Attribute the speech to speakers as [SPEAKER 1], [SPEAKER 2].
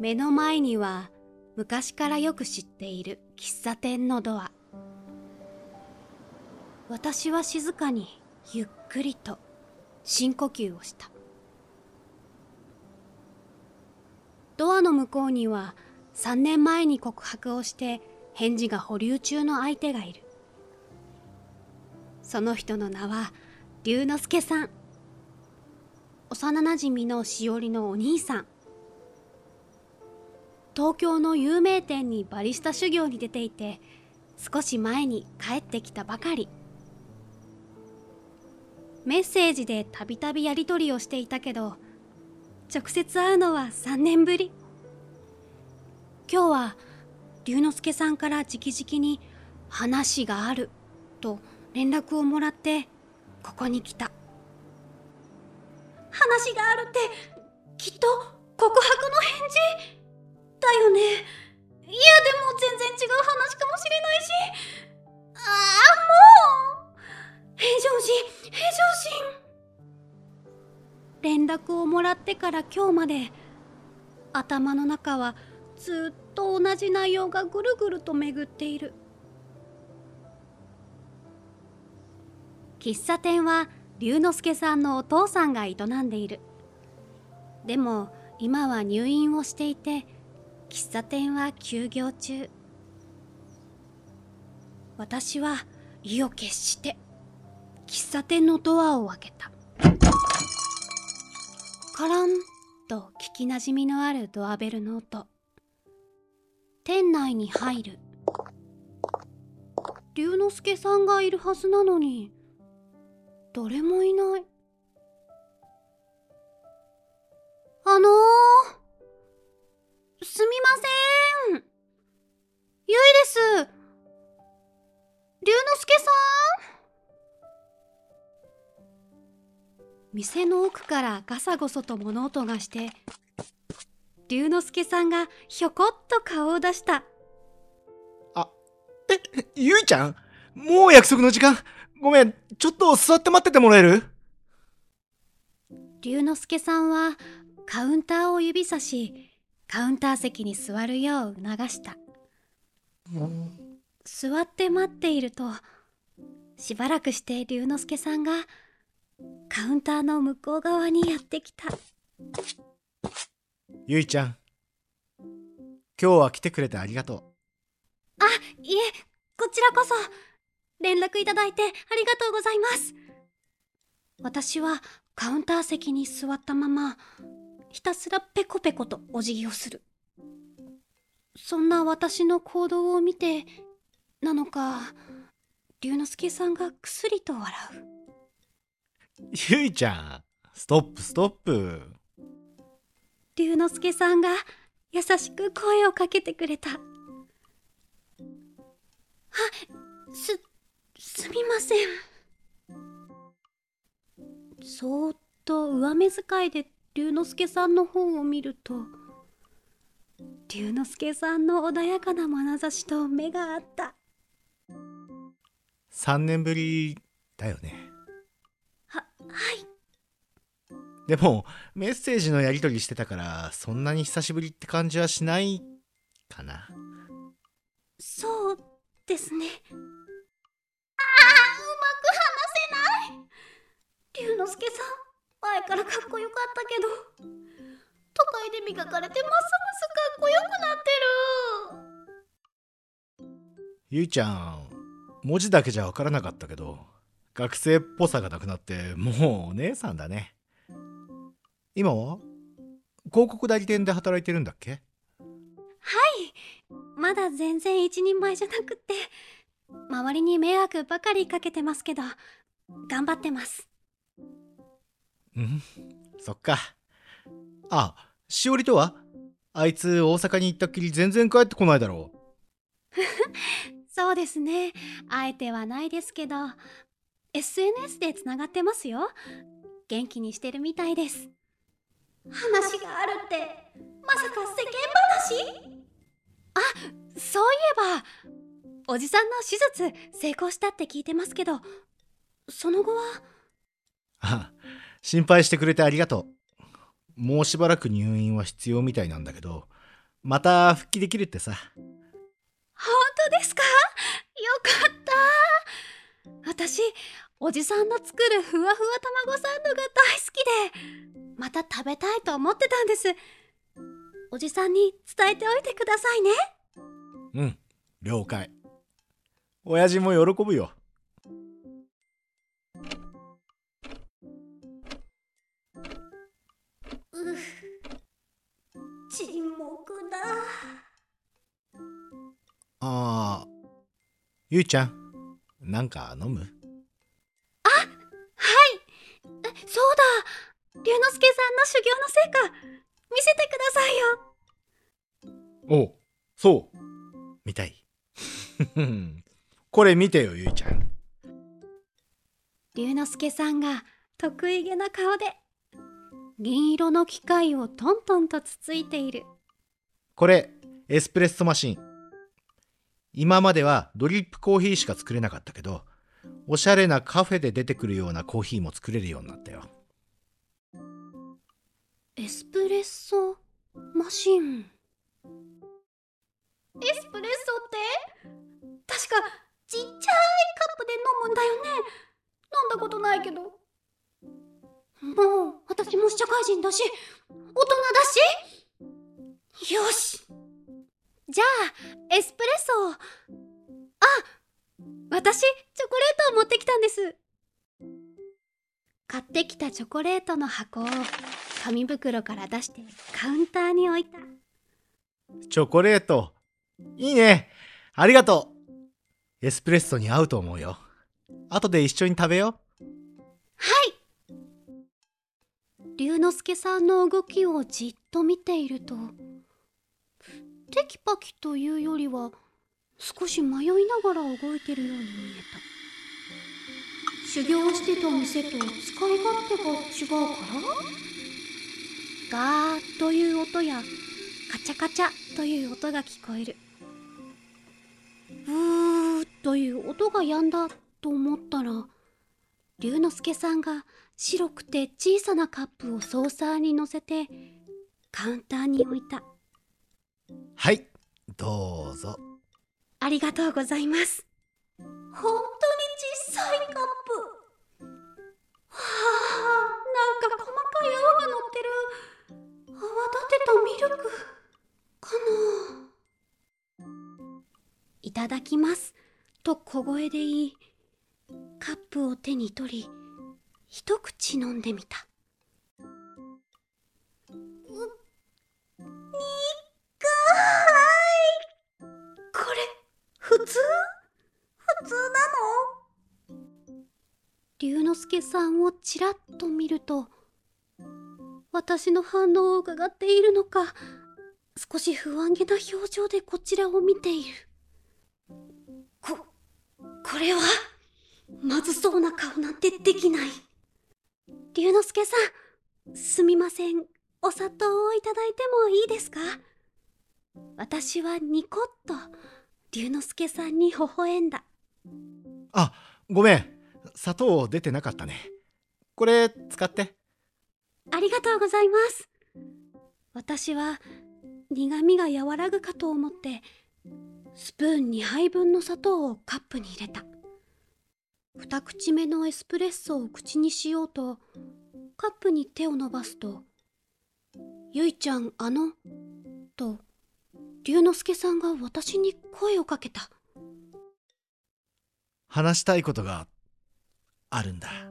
[SPEAKER 1] 目の前には昔からよく知っている喫茶店のドア。私は静かにゆっくりと深呼吸をした。ドアの向こうには3年前に告白をして返事が保留中の相手がいる。その人の名は龍之介さん。幼なじみのしおりのお兄さん。東京の有名店にバリスタ修行に出ていて少し前に帰ってきたばかり。メッセージでたびたびやり取りをしていたけど直接会うのは3年ぶり。今日は龍之介さんから直々に話があると連絡をもらってここに来た。話があるってきっと告白の返事？だよね。いやでも全然違う話かもしれないし。ああもう。平常心。平常心。連絡をもらってから今日まで頭の中はずっと同じ内容がぐるぐると巡っている。喫茶店は龍之介さんのお父さんが営んでいる。でも今は入院をしていて喫茶店は休業中。私は意を決して喫茶店のドアを開けた。カランと聞きなじみのあるドアベルの音。店内に入る。龍之介さんがいるはずなのに誰もいない。あのー店の奥からガサゴソと物音がして、龍之介さんがひょこっと顔を出した。
[SPEAKER 2] あ、え、ゆいちゃん？もう約束の時間？ごめん、ちょっと座って待っててもらえる？
[SPEAKER 1] 龍之介さんはカウンターを指さし、カウンター席に座るよう促した。座って待っているとしばらくして龍之介さんがカウンターの向こう側にやってきた。
[SPEAKER 2] ゆいちゃん今日は来てくれてありがとう。
[SPEAKER 1] あいえこちらこそ。連絡いただいてありがとうございます。私はカウンター席に座ったままひたすらペコペコとお辞儀をする。そんな私の行動を見てなのか龍之介さんがくすりと笑
[SPEAKER 2] うゆいちゃんストップストップ。
[SPEAKER 1] 龍之介さんが優しく声をかけてくれた。あすすみません。そーっと上目遣いで龍之介さんの方を見ると龍之介さんの穏やかな眼差しと目があった。
[SPEAKER 2] 3年ぶりだよねでもメッセージのやり取りしてたからそんなに久しぶりって感じはしないかな。
[SPEAKER 1] そうですね。ああうまく話せない。龍之介さん前からかっこよかったけど。都会で磨かれてますますかっこよくなってる。
[SPEAKER 2] ゆいちゃん文字だけじゃ分からなかったけど学生っぽさがなくなってもうお姉さんだね。今は？広告代理店で働いてるんだっけ？
[SPEAKER 1] はい。まだ全然一人前じゃなくって。周りに迷惑ばかりかけてますけど頑張ってます。
[SPEAKER 2] うん？そっか。あしおりとは？あいつ大阪に行ったっきり全然帰ってこないだろ
[SPEAKER 1] う。そうですね。あえてはないですけど SNS でつながってますよ。元気にしてるみたいです。話があるってまさか世間話？あそういえばおじさんの手術成功したって聞いてますけどその後は？
[SPEAKER 2] あ心配してくれてありがとう。もうしばらく入院は必要みたいなんだけど、また復帰できるってさ。
[SPEAKER 1] 本当ですか？よかった。私おじさんの作るふわふわ卵サンドが大好きでまた食べたいと思ってたんです。おじさんに伝えておいてくださいね。
[SPEAKER 2] うん了解。親父も喜ぶよ。
[SPEAKER 1] う沈黙だ。
[SPEAKER 2] あーゆいちゃんなんか飲む？
[SPEAKER 1] 龍之介さんの修行の成果見せてくださいよ。
[SPEAKER 2] おそう。見たい。これ見てよゆいちゃん。
[SPEAKER 1] 龍之介さんが得意げな顔で銀色の機械をトントンとつついている。
[SPEAKER 2] これエスプレッソマシン。今まではドリップコーヒーしか作れなかったけどおしゃれなカフェで出てくるようなコーヒーも作れるようになったよ
[SPEAKER 1] エスプレッソマシン。エスプレッソって？確かちっちゃいカップで飲むんだよね。飲んだことないけど。もう私も社会人だし大人だし。よし。じゃあエスプレッソを。あ私チョコレートを持ってきたんです。買ってきたチョコレートの箱を紙袋から出してカウンターに置いた。
[SPEAKER 2] チョコレート。いいね。ありがとう。エスプレッソに合うと思うよ。後で一緒に食べよ
[SPEAKER 1] はい。龍之介さんの動きをじっと見ているとテキパキというよりは少し迷いながら動いてるように見えた。修行してた店と使い勝手が違うから？ガーという音やカチャカチャという音が聞こえる。ブーという音が止んだと思ったら龍之介さんが白くて小さなカップをソーサーに乗せてカウンターに置いた。
[SPEAKER 2] うはいどうぞ。
[SPEAKER 1] ありがとうございます。本当に小さいカップただきます。と小声で言いカップを手に取り一口飲んでみた。これ普通？普通なの？龍之介さんをちらっと見ると私の反応を伺っているのか少し不安げな表情でこちらを見ている。ここれはまずそうな顔なんてできない。龍之介さんすみません。お砂糖をいただいてもいいですか？私はニコッと龍之介さんに微笑んだ。
[SPEAKER 2] あごめん。砂糖出てなかったね。これ使って。
[SPEAKER 1] ありがとうございます。私は苦味が和らぐかと思ってスプーン2杯分の砂糖をカップに入れた。二口目のエスプレッソを口にしようとカップに手を伸ばすと「ゆいちゃんあの」と龍之介さんが私に声をかけた。
[SPEAKER 2] 話したいことがあるんだ。